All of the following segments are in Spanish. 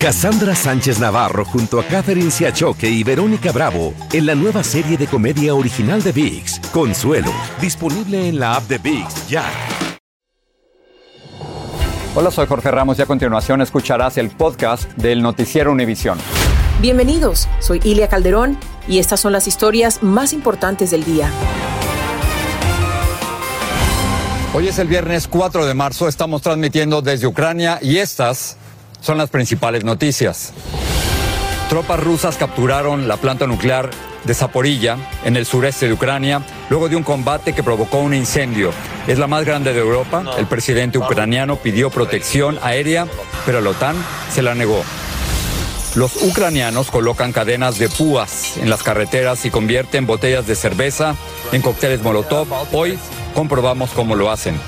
Cassandra Sánchez Navarro junto a Catherine Siachoque y Verónica Bravo en la nueva serie de comedia original de VIX, Consuelo, disponible en la app de VIX ya. Hola, soy Jorge Ramos y a continuación escucharás el podcast del noticiero Univisión. Bienvenidos, soy Ilia Calderón y estas son las historias más importantes del día. Hoy es el viernes 4 de marzo, estamos transmitiendo desde Ucrania y estas son las principales noticias. Tropas rusas capturaron la planta nuclear de Zaporilla, en el sureste de Ucrania, luego de un combate que provocó un incendio. Es la más grande de Europa. El presidente ucraniano pidió protección aérea, pero la OTAN se la negó. Los ucranianos colocan cadenas de púas en las carreteras y convierten botellas de cerveza en cócteles Molotov. Hoy comprobamos cómo lo hacen.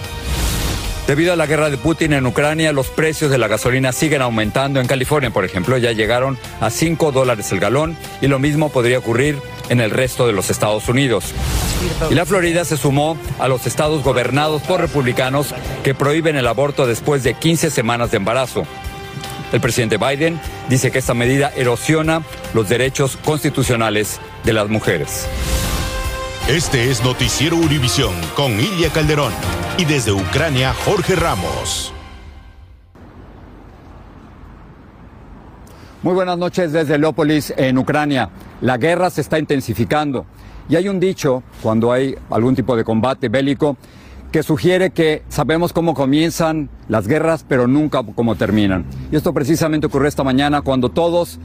Debido a la guerra de Putin en Ucrania, los precios de la gasolina siguen aumentando. En California, por ejemplo, ya llegaron a 5 dólares el galón y lo mismo podría ocurrir en el resto de los Estados Unidos. Y la Florida se sumó a los estados gobernados por republicanos que prohíben el aborto después de 15 semanas de embarazo. El presidente Biden dice que esta medida erosiona los derechos constitucionales de las mujeres. Este es Noticiero Univisión con Ilia Calderón y desde Ucrania Jorge Ramos. Muy buenas noches desde Leópolis, en Ucrania. La guerra se está intensificando y hay un dicho cuando hay algún tipo de combate bélico que sugiere que sabemos cómo comienzan las guerras, pero nunca cómo terminan. Y esto precisamente ocurrió esta mañana cuando todos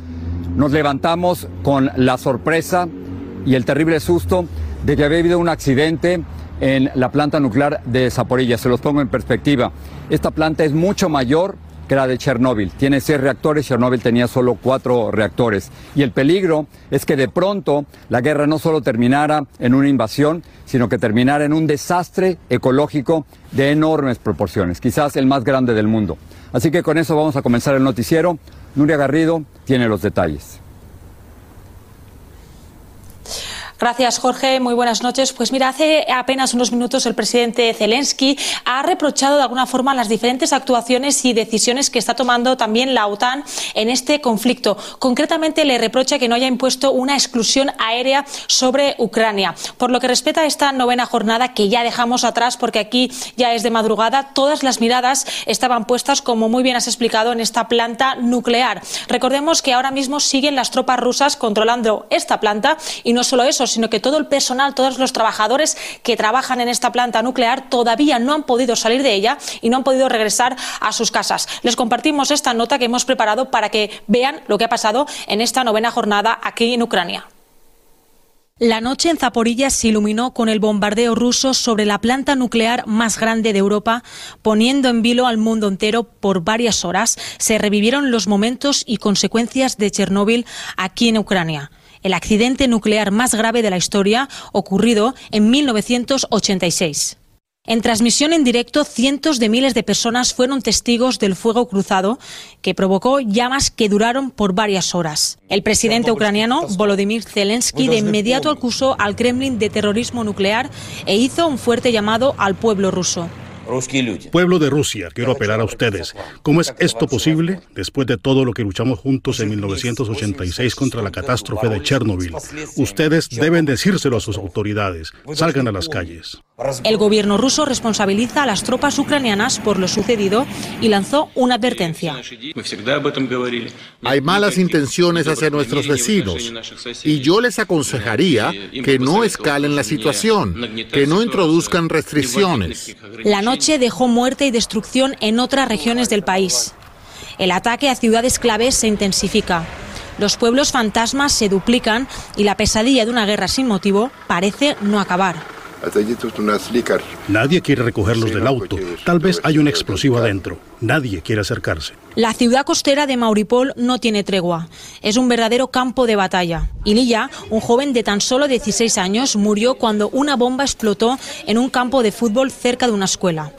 nos levantamos con la sorpresa y el terrible susto de que había habido un accidente en la planta nuclear de Zaporilla. Se los pongo en perspectiva. Esta planta es mucho mayor que la de Chernóbil. Tiene seis reactores, Chernóbil tenía solo cuatro reactores. Y el peligro es que de pronto la guerra no solo terminara en una invasión, sino que terminara en un desastre ecológico de enormes proporciones, quizás el más grande del mundo. Así que con eso vamos a comenzar el noticiero. Nuria Garrido tiene los detalles. Gracias, Jorge. Muy buenas noches. Pues mira, hace apenas unos minutos el presidente Zelensky ha reprochado de alguna forma las diferentes actuaciones y decisiones que está tomando también la OTAN en este conflicto. Concretamente, le reprocha que no haya impuesto una exclusión aérea sobre Ucrania. Por lo que respecta a esta novena jornada que ya dejamos atrás, porque aquí ya es de madrugada, todas las miradas estaban puestas, como muy bien has explicado, en esta planta nuclear. Recordemos que ahora mismo siguen las tropas rusas controlando esta planta y no solo eso, sino que todo el personal, todos los trabajadores que trabajan en esta planta nuclear todavía no han podido salir de ella y no han podido regresar a sus casas. Les compartimos esta nota que hemos preparado para que vean lo que ha pasado en esta novena jornada aquí en Ucrania. La noche en Zaporilla se iluminó con el bombardeo ruso sobre la planta nuclear más grande de Europa, poniendo en vilo al mundo entero por varias horas. Se revivieron los momentos y consecuencias de Chernóbil aquí en Ucrania el accidente nuclear más grave de la historia ocurrido en 1986. En transmisión en directo, cientos de miles de personas fueron testigos del fuego cruzado que provocó llamas que duraron por varias horas. El presidente ucraniano, Volodymyr Zelensky, de inmediato acusó al Kremlin de terrorismo nuclear e hizo un fuerte llamado al pueblo ruso. Pueblo de Rusia, quiero apelar a ustedes. ¿Cómo es esto posible después de todo lo que luchamos juntos en 1986 contra la catástrofe de Chernobyl? Ustedes deben decírselo a sus autoridades. Salgan a las calles. El gobierno ruso responsabiliza a las tropas ucranianas por lo sucedido y lanzó una advertencia. Hay malas intenciones hacia nuestros vecinos y yo les aconsejaría que no escalen la situación, que no introduzcan restricciones. La noche dejó muerte y destrucción en otras regiones del país. El ataque a ciudades claves se intensifica. Los pueblos fantasmas se duplican y la pesadilla de una guerra sin motivo parece no acabar. Nadie quiere recogerlos del auto. Tal vez hay un explosivo adentro. Nadie quiere acercarse. La ciudad costera de Mauripol no tiene tregua. Es un verdadero campo de batalla. Ilya, un joven de tan solo 16 años, murió cuando una bomba explotó en un campo de fútbol cerca de una escuela.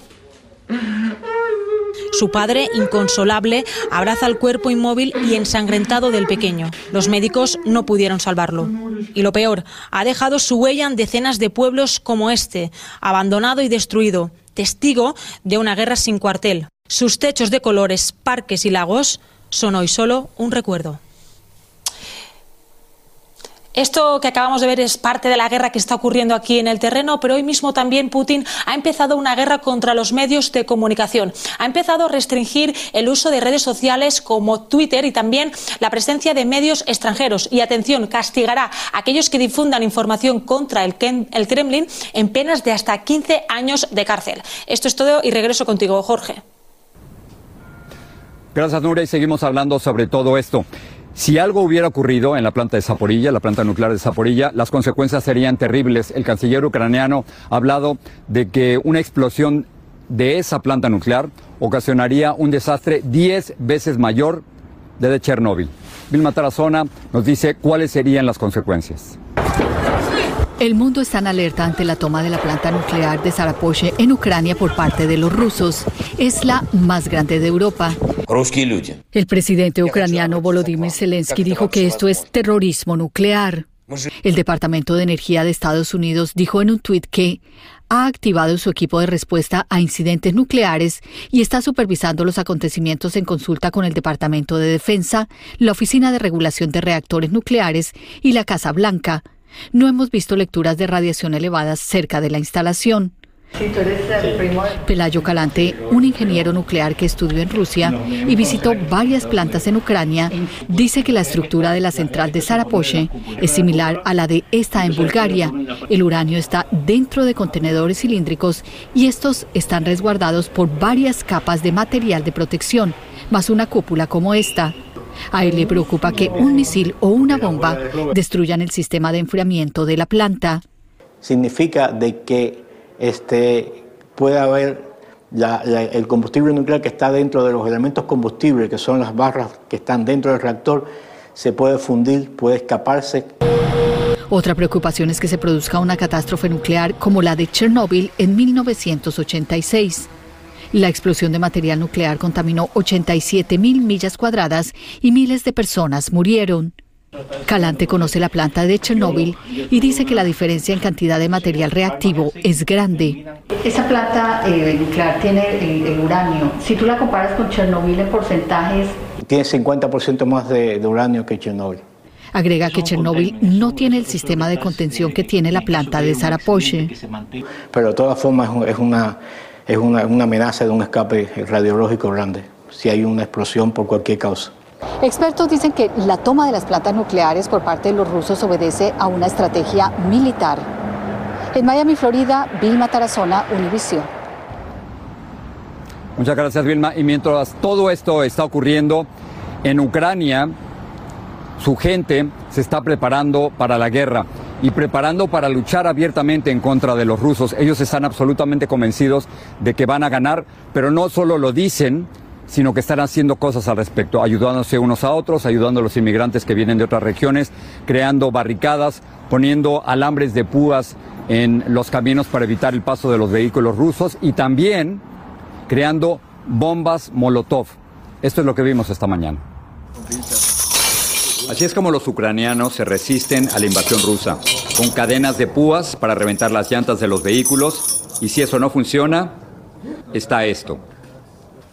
Su padre, inconsolable, abraza el cuerpo inmóvil y ensangrentado del pequeño. Los médicos no pudieron salvarlo. Y lo peor, ha dejado su huella en decenas de pueblos como este, abandonado y destruido, testigo de una guerra sin cuartel. Sus techos de colores, parques y lagos son hoy solo un recuerdo. Esto que acabamos de ver es parte de la guerra que está ocurriendo aquí en el terreno, pero hoy mismo también Putin ha empezado una guerra contra los medios de comunicación. Ha empezado a restringir el uso de redes sociales como Twitter y también la presencia de medios extranjeros. Y atención, castigará a aquellos que difundan información contra el, Kremlin en penas de hasta 15 años de cárcel. Esto es todo y regreso contigo, Jorge. Gracias, Nuria, y seguimos hablando sobre todo esto. Si algo hubiera ocurrido en la planta de Zaporilla, la planta nuclear de Zaporilla, las consecuencias serían terribles. El canciller ucraniano ha hablado de que una explosión de esa planta nuclear ocasionaría un desastre 10 veces mayor de Chernóbil. Vilma Tarazona nos dice cuáles serían las consecuencias. El mundo está en alerta ante la toma de la planta nuclear de Zarapoche en Ucrania por parte de los rusos. Es la más grande de Europa. El presidente ucraniano Volodymyr Zelensky dijo que esto es terrorismo nuclear. El Departamento de Energía de Estados Unidos dijo en un tuit que ha activado su equipo de respuesta a incidentes nucleares y está supervisando los acontecimientos en consulta con el Departamento de Defensa, la Oficina de Regulación de Reactores Nucleares y la Casa Blanca no hemos visto lecturas de radiación elevadas cerca de la instalación. Pelayo Calante, un ingeniero nuclear que estudió en Rusia y visitó varias plantas en Ucrania, dice que la estructura de la central de Zarapoche es similar a la de esta en Bulgaria. El uranio está dentro de contenedores cilíndricos y estos están resguardados por varias capas de material de protección, más una cúpula como esta. A él le preocupa que un misil o una bomba destruyan el sistema de enfriamiento de la planta. Significa de que este, puede haber el combustible nuclear que está dentro de los elementos combustibles, que son las barras que están dentro del reactor, se puede fundir, puede escaparse. Otra preocupación es que se produzca una catástrofe nuclear como la de Chernóbil en 1986. La explosión de material nuclear contaminó 87 mil millas cuadradas y miles de personas murieron. Calante conoce la planta de Chernóbil y dice que la diferencia en cantidad de material reactivo es grande. Esa planta eh, nuclear tiene el, uranio. Si tú la comparas con Chernóbil en porcentajes... Tiene 50% más de, uranio que Chernóbil. Agrega que Chernóbil no tiene el sistema de contención que tiene la planta de Zarapoche. Pero de todas formas es una, es una, amenaza de un escape radiológico grande, si hay una explosión por cualquier causa. Expertos dicen que la toma de las plantas nucleares por parte de los rusos obedece a una estrategia militar. En Miami, Florida, Vilma Tarazona, Univision. Muchas gracias, Vilma. Y mientras todo esto está ocurriendo en Ucrania, su gente se está preparando para la guerra y preparando para luchar abiertamente en contra de los rusos. Ellos están absolutamente convencidos de que van a ganar, pero no solo lo dicen, sino que están haciendo cosas al respecto, ayudándose unos a otros, ayudando a los inmigrantes que vienen de otras regiones, creando barricadas, poniendo alambres de púas en los caminos para evitar el paso de los vehículos rusos y también creando bombas Molotov. Esto es lo que vimos esta mañana. Así es como los ucranianos se resisten a la invasión rusa, con cadenas de púas para reventar las llantas de los vehículos, y si eso no funciona, está esto.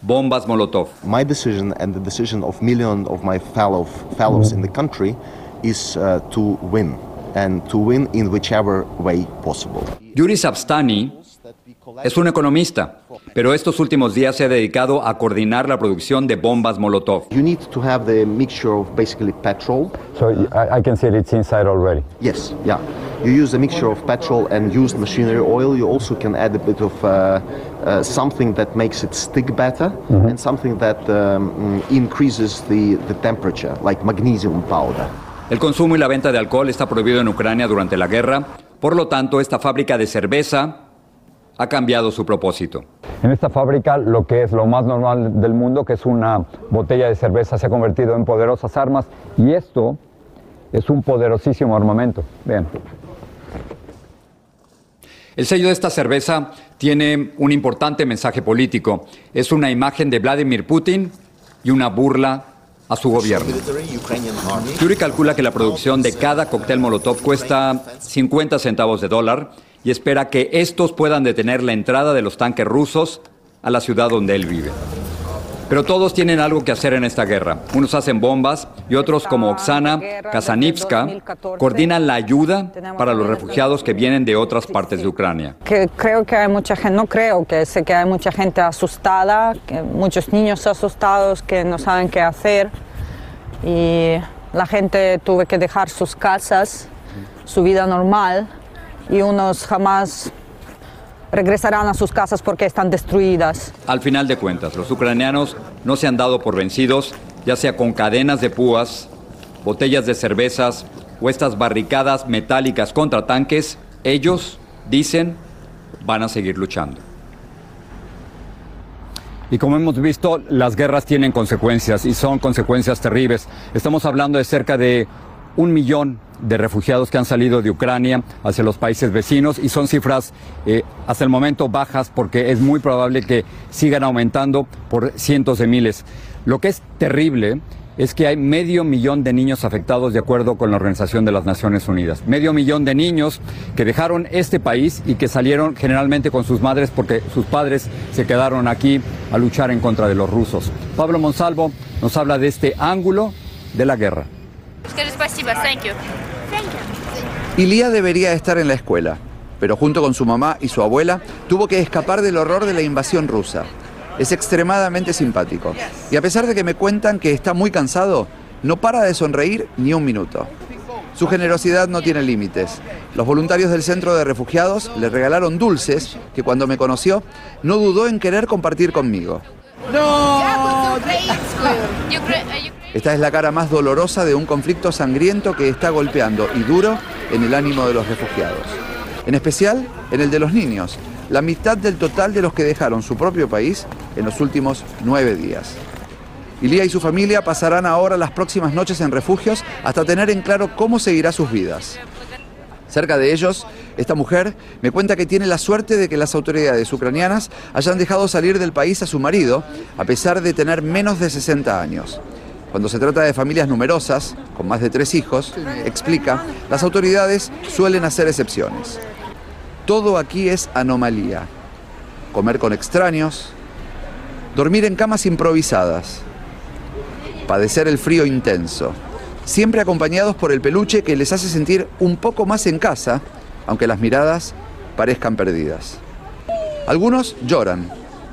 Bombas Molotov. My decision and the decision of millions of my fellow fellows in the country is uh, to win and to win in whichever way possible. Yuri Sabstani es un economista, pero estos últimos días se ha dedicado a coordinar la producción de bombas Molotov. You need to have the mixture of basically petrol. So I, I can see it, it's inside already. Yes, yeah. You use a mixture of petrol and used machinery oil. You also can add a bit of uh, uh, something that makes it stick better mm -hmm. and something that um, increases the, the temperature, like magnesium powder. El consumo y la venta de alcohol está prohibido en Ucrania durante la guerra. Por lo tanto, esta fábrica de cerveza ha cambiado su propósito. En esta fábrica, lo que es lo más normal del mundo, que es una botella de cerveza, se ha convertido en poderosas armas y esto es un poderosísimo armamento. Vean. El sello de esta cerveza tiene un importante mensaje político. Es una imagen de Vladimir Putin y una burla a su gobierno. Yuri calcula que la producción de cada cóctel Molotov cuesta 50 centavos de dólar y espera que estos puedan detener la entrada de los tanques rusos a la ciudad donde él vive. Pero todos tienen algo que hacer en esta guerra. Unos hacen bombas y otros, como Oksana Kazanivska, coordinan la ayuda para los refugiados que vienen de otras partes de Ucrania. Que creo que hay mucha gente, no creo que sé que hay mucha gente asustada, que muchos niños asustados que no saben qué hacer y la gente tuve que dejar sus casas, su vida normal y unos jamás regresarán a sus casas porque están destruidas. Al final de cuentas, los ucranianos no se han dado por vencidos, ya sea con cadenas de púas, botellas de cervezas o estas barricadas metálicas contra tanques, ellos dicen van a seguir luchando. Y como hemos visto, las guerras tienen consecuencias y son consecuencias terribles. Estamos hablando de cerca de un millón de refugiados que han salido de Ucrania hacia los países vecinos y son cifras eh, hasta el momento bajas porque es muy probable que sigan aumentando por cientos de miles. Lo que es terrible es que hay medio millón de niños afectados de acuerdo con la Organización de las Naciones Unidas. Medio millón de niños que dejaron este país y que salieron generalmente con sus madres porque sus padres se quedaron aquí a luchar en contra de los rusos. Pablo Monsalvo nos habla de este ángulo de la guerra. Ilía debería estar en la escuela, pero junto con su mamá y su abuela tuvo que escapar del horror de la invasión rusa. Es extremadamente simpático y a pesar de que me cuentan que está muy cansado, no para de sonreír ni un minuto. Su generosidad no tiene límites. Los voluntarios del centro de refugiados le regalaron dulces que cuando me conoció no dudó en querer compartir conmigo. Esta es la cara más dolorosa de un conflicto sangriento que está golpeando y duro en el ánimo de los refugiados. En especial en el de los niños, la mitad del total de los que dejaron su propio país en los últimos nueve días. Ilía y su familia pasarán ahora las próximas noches en refugios hasta tener en claro cómo seguirá sus vidas. Cerca de ellos, esta mujer me cuenta que tiene la suerte de que las autoridades ucranianas hayan dejado salir del país a su marido, a pesar de tener menos de 60 años. Cuando se trata de familias numerosas, con más de tres hijos, explica, las autoridades suelen hacer excepciones. Todo aquí es anomalía. Comer con extraños, dormir en camas improvisadas, padecer el frío intenso, siempre acompañados por el peluche que les hace sentir un poco más en casa, aunque las miradas parezcan perdidas. Algunos lloran,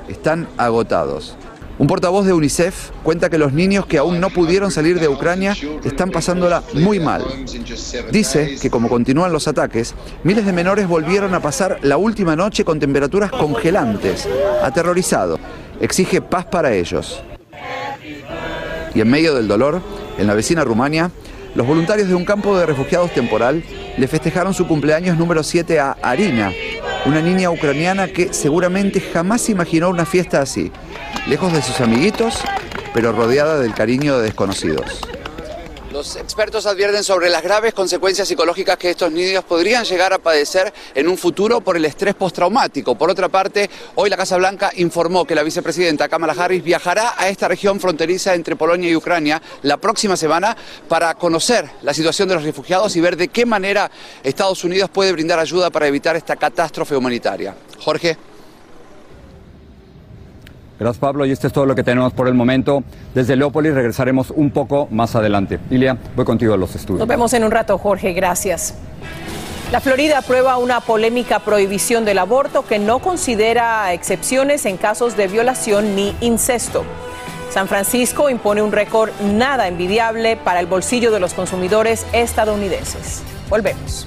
están agotados. Un portavoz de UNICEF cuenta que los niños que aún no pudieron salir de Ucrania están pasándola muy mal. Dice que como continúan los ataques, miles de menores volvieron a pasar la última noche con temperaturas congelantes, aterrorizado. Exige paz para ellos. Y en medio del dolor, en la vecina Rumania, los voluntarios de un campo de refugiados temporal le festejaron su cumpleaños número 7 a Arina, una niña ucraniana que seguramente jamás imaginó una fiesta así, lejos de sus amiguitos, pero rodeada del cariño de desconocidos. Los expertos advierten sobre las graves consecuencias psicológicas que estos niños podrían llegar a padecer en un futuro por el estrés postraumático. Por otra parte, hoy la Casa Blanca informó que la vicepresidenta Kamala Harris viajará a esta región fronteriza entre Polonia y Ucrania la próxima semana para conocer la situación de los refugiados y ver de qué manera Estados Unidos puede brindar ayuda para evitar esta catástrofe humanitaria. Jorge. Gracias Pablo y esto es todo lo que tenemos por el momento. Desde Leópolis regresaremos un poco más adelante. Ilia, voy contigo a los estudios. Nos vemos en un rato, Jorge. Gracias. La Florida aprueba una polémica prohibición del aborto que no considera excepciones en casos de violación ni incesto. San Francisco impone un récord nada envidiable para el bolsillo de los consumidores estadounidenses. Volvemos.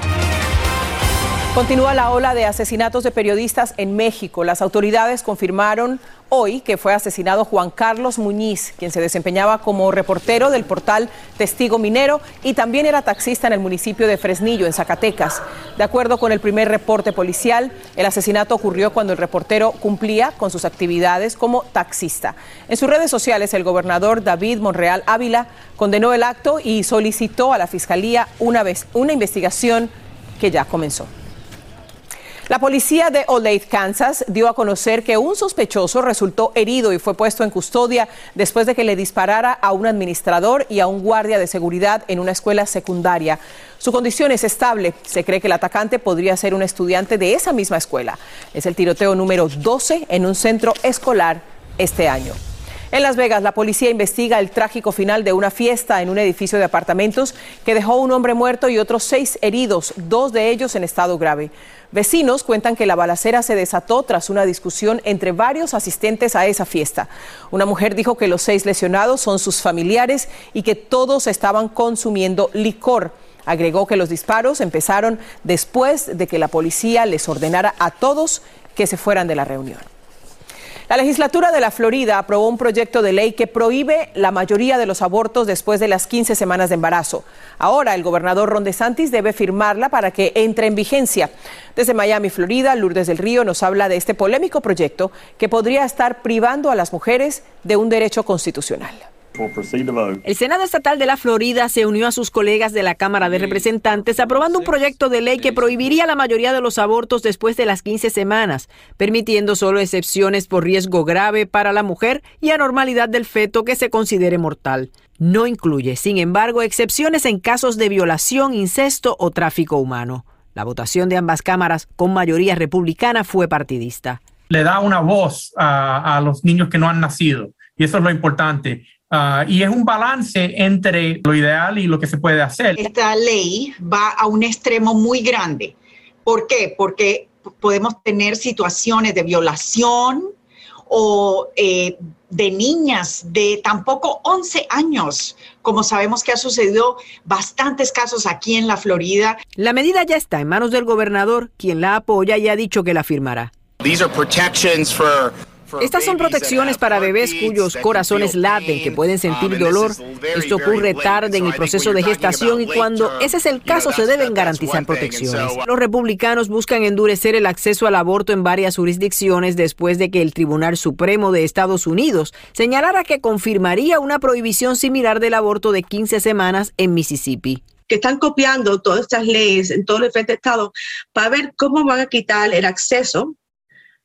Continúa la ola de asesinatos de periodistas en México. Las autoridades confirmaron hoy que fue asesinado Juan Carlos Muñiz, quien se desempeñaba como reportero del portal Testigo Minero y también era taxista en el municipio de Fresnillo, en Zacatecas. De acuerdo con el primer reporte policial, el asesinato ocurrió cuando el reportero cumplía con sus actividades como taxista. En sus redes sociales, el gobernador David Monreal Ávila condenó el acto y solicitó a la Fiscalía una, vez, una investigación que ya comenzó. La policía de Olathe, Kansas, dio a conocer que un sospechoso resultó herido y fue puesto en custodia después de que le disparara a un administrador y a un guardia de seguridad en una escuela secundaria. Su condición es estable. Se cree que el atacante podría ser un estudiante de esa misma escuela. Es el tiroteo número 12 en un centro escolar este año. En Las Vegas, la policía investiga el trágico final de una fiesta en un edificio de apartamentos que dejó un hombre muerto y otros seis heridos, dos de ellos en estado grave. Vecinos cuentan que la balacera se desató tras una discusión entre varios asistentes a esa fiesta. Una mujer dijo que los seis lesionados son sus familiares y que todos estaban consumiendo licor. Agregó que los disparos empezaron después de que la policía les ordenara a todos que se fueran de la reunión. La legislatura de la Florida aprobó un proyecto de ley que prohíbe la mayoría de los abortos después de las 15 semanas de embarazo. Ahora el gobernador Ron DeSantis debe firmarla para que entre en vigencia. Desde Miami, Florida, Lourdes del Río nos habla de este polémico proyecto que podría estar privando a las mujeres de un derecho constitucional. El Senado Estatal de la Florida se unió a sus colegas de la Cámara de Representantes aprobando un proyecto de ley que prohibiría la mayoría de los abortos después de las 15 semanas, permitiendo solo excepciones por riesgo grave para la mujer y anormalidad del feto que se considere mortal. No incluye, sin embargo, excepciones en casos de violación, incesto o tráfico humano. La votación de ambas cámaras, con mayoría republicana, fue partidista. Le da una voz a, a los niños que no han nacido. Y eso es lo importante. Ah, y es un balance entre lo ideal y lo que se puede hacer. Esta ley va a un extremo muy grande. ¿Por qué? Porque podemos tener situaciones de violación o eh, de niñas de tampoco 11 años, como sabemos que ha sucedido bastantes casos aquí en la Florida. La medida ya está en manos del gobernador, quien la apoya y ha dicho que la firmará. These are protections for estas son protecciones para bebés cuyos corazones laten, que pueden sentir dolor. Esto ocurre tarde en el proceso de gestación y cuando ese es el caso se deben garantizar protecciones. Los republicanos buscan endurecer el acceso al aborto en varias jurisdicciones después de que el Tribunal Supremo de Estados Unidos señalara que confirmaría una prohibición similar del aborto de 15 semanas en Mississippi que están copiando todas estas leyes en todo el diferentes estado para ver cómo van a quitar el acceso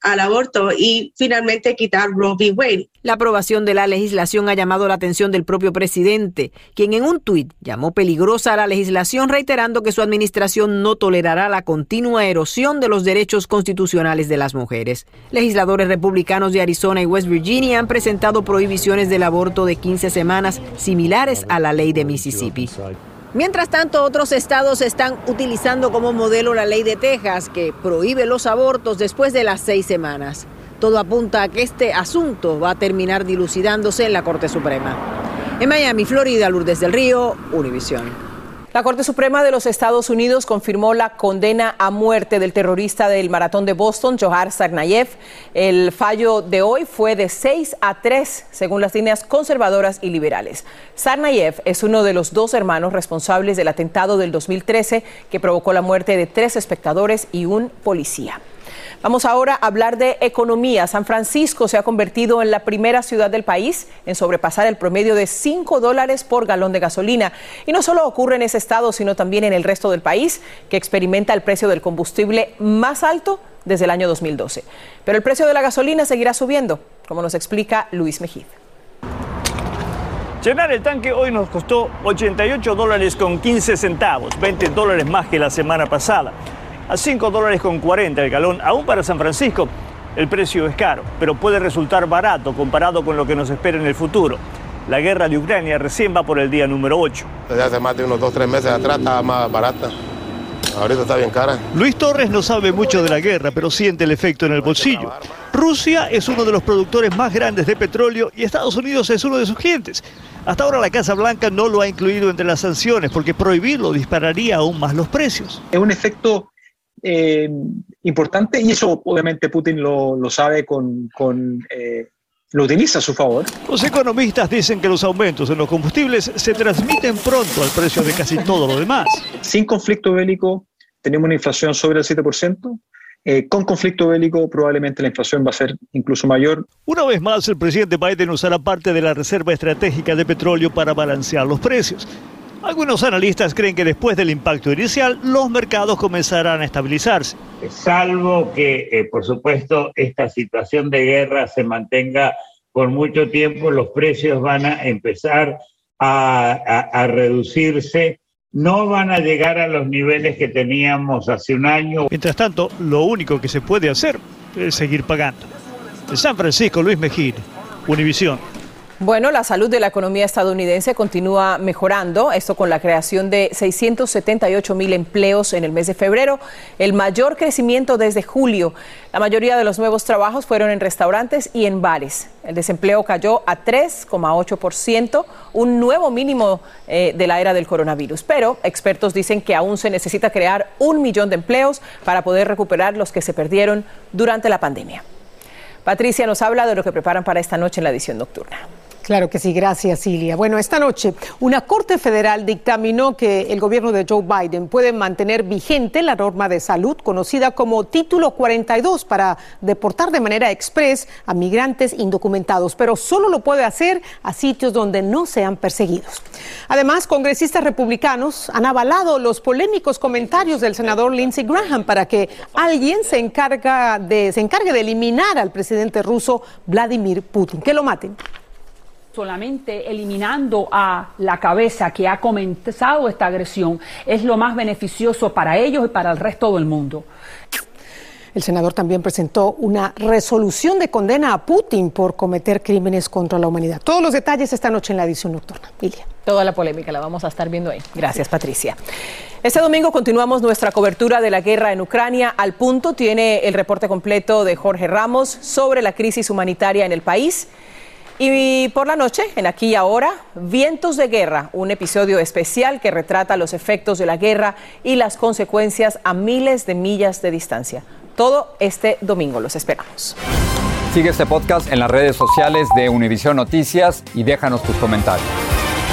al aborto y finalmente quitar Roe v. Wade. La aprobación de la legislación ha llamado la atención del propio presidente, quien en un tuit llamó peligrosa la legislación reiterando que su administración no tolerará la continua erosión de los derechos constitucionales de las mujeres. Legisladores republicanos de Arizona y West Virginia han presentado prohibiciones del aborto de 15 semanas similares a la ley de Mississippi. Mientras tanto, otros estados están utilizando como modelo la ley de Texas, que prohíbe los abortos después de las seis semanas. Todo apunta a que este asunto va a terminar dilucidándose en la Corte Suprema. En Miami, Florida, Lourdes del Río, Univisión. La Corte Suprema de los Estados Unidos confirmó la condena a muerte del terrorista del maratón de Boston, Johar Sarnayev. El fallo de hoy fue de 6 a 3, según las líneas conservadoras y liberales. Sarnayev es uno de los dos hermanos responsables del atentado del 2013 que provocó la muerte de tres espectadores y un policía. Vamos ahora a hablar de economía. San Francisco se ha convertido en la primera ciudad del país en sobrepasar el promedio de 5 dólares por galón de gasolina. Y no solo ocurre en ese estado, sino también en el resto del país, que experimenta el precio del combustible más alto desde el año 2012. Pero el precio de la gasolina seguirá subiendo, como nos explica Luis Mejid. Llenar el tanque hoy nos costó 88 dólares con 15 centavos, 20 dólares más que la semana pasada a 5 dólares con 40 el galón, aún para San Francisco. El precio es caro, pero puede resultar barato comparado con lo que nos espera en el futuro. La guerra de Ucrania recién va por el día número 8. Desde hace más de unos 2-3 meses atrás estaba más barata. Ahorita está bien cara. Luis Torres no sabe mucho de la guerra, pero siente el efecto en el bolsillo. Rusia es uno de los productores más grandes de petróleo y Estados Unidos es uno de sus clientes. Hasta ahora la Casa Blanca no lo ha incluido entre las sanciones porque prohibirlo dispararía aún más los precios. Es un efecto eh, importante y eso obviamente Putin lo, sabe con... Eh, lo utiliza a su favor. Los economistas dicen que los aumentos en los combustibles se transmiten pronto al precio de casi todo lo demás. Sin conflicto bélico tenemos una inflación sobre el 7%. Eh, con conflicto bélico probablemente la inflación va a ser incluso mayor. Una vez más, el presidente Biden usará parte de la reserva estratégica de petróleo para balancear los precios. Algunos analistas creen que después del impacto inicial los mercados comenzarán a estabilizarse. Salvo que, eh, por supuesto, esta situación de guerra se mantenga por mucho tiempo, los precios van a empezar a, reducirse no van a llegar a los niveles que teníamos hace un año. Mientras tanto, lo único que se puede hacer es seguir pagando. San Francisco, Luis Mejía, Univisión. Bueno, la salud de la economía estadounidense continúa mejorando, esto con la creación de 678 mil empleos en el mes de febrero, el mayor crecimiento desde julio. La mayoría de los nuevos trabajos fueron en restaurantes y en bares. El desempleo cayó a 3,8%, un nuevo mínimo eh, de la era del coronavirus. Pero expertos dicen que aún se necesita crear un millón de empleos para poder recuperar los que se perdieron durante la pandemia. Patricia nos habla de lo que preparan para esta noche en la edición nocturna. Claro que sí, gracias Ilia. Bueno, esta noche una Corte Federal dictaminó que el gobierno de Joe Biden puede mantener vigente la norma de salud conocida como Título 42 para deportar de manera express a migrantes indocumentados, pero solo lo puede hacer a sitios donde no sean perseguidos. Además, congresistas republicanos han avalado los polémicos comentarios del senador Lindsey Graham para que alguien se, encarga de, se encargue de eliminar al presidente ruso Vladimir Putin, que lo maten solamente eliminando a la cabeza que ha comenzado esta agresión es lo más beneficioso para ellos y para el resto del mundo. El senador también presentó una resolución de condena a Putin por cometer crímenes contra la humanidad. Todos los detalles esta noche en la edición nocturna. Ilia. Toda la polémica la vamos a estar viendo ahí. Gracias, Patricia. Este domingo continuamos nuestra cobertura de la guerra en Ucrania. Al punto tiene el reporte completo de Jorge Ramos sobre la crisis humanitaria en el país. Y por la noche, en Aquí y Ahora, Vientos de Guerra, un episodio especial que retrata los efectos de la guerra y las consecuencias a miles de millas de distancia. Todo este domingo, los esperamos. Sigue este podcast en las redes sociales de Univision Noticias y déjanos tus comentarios.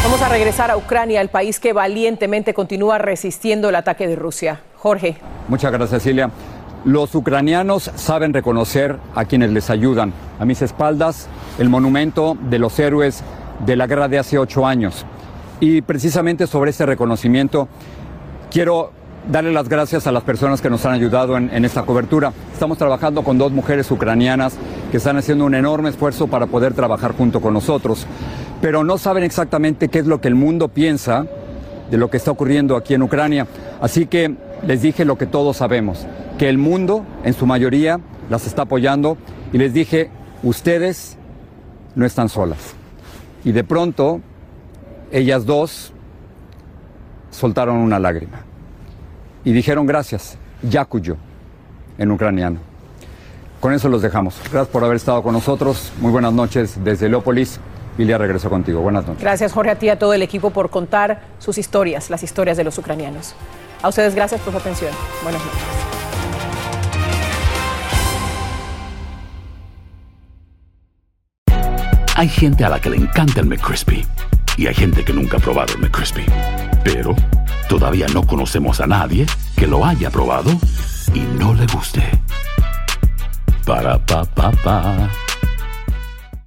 Vamos a regresar a Ucrania, el país que valientemente continúa resistiendo el ataque de Rusia. Jorge. Muchas gracias, Silvia. Los ucranianos saben reconocer a quienes les ayudan. A mis espaldas, el monumento de los héroes de la guerra de hace ocho años. Y precisamente sobre ese reconocimiento, quiero darle las gracias a las personas que nos han ayudado en, esta cobertura. Estamos trabajando con dos mujeres ucranianas que están haciendo un enorme esfuerzo para poder trabajar junto con nosotros, pero no saben exactamente qué es lo que el mundo piensa de lo que está ocurriendo aquí en Ucrania. Así que les dije lo que todos sabemos, que el mundo en su mayoría las está apoyando y les dije, ustedes no están solas. Y de pronto, ellas dos soltaron una lágrima y dijeron gracias, Yakuyo, en ucraniano. Con eso los dejamos. Gracias por haber estado con nosotros. Muy buenas noches desde Leópolis. Ilia regreso contigo. Buenas noches. Gracias, Jorge, a ti y a todo el equipo por contar sus historias, las historias de los ucranianos. A ustedes gracias por su atención. Buenas noches. Hay gente a la que le encanta el McCrispy y hay gente que nunca ha probado el McCrispy. Pero todavía no conocemos a nadie que lo haya probado y no le guste. Para pa pa pa.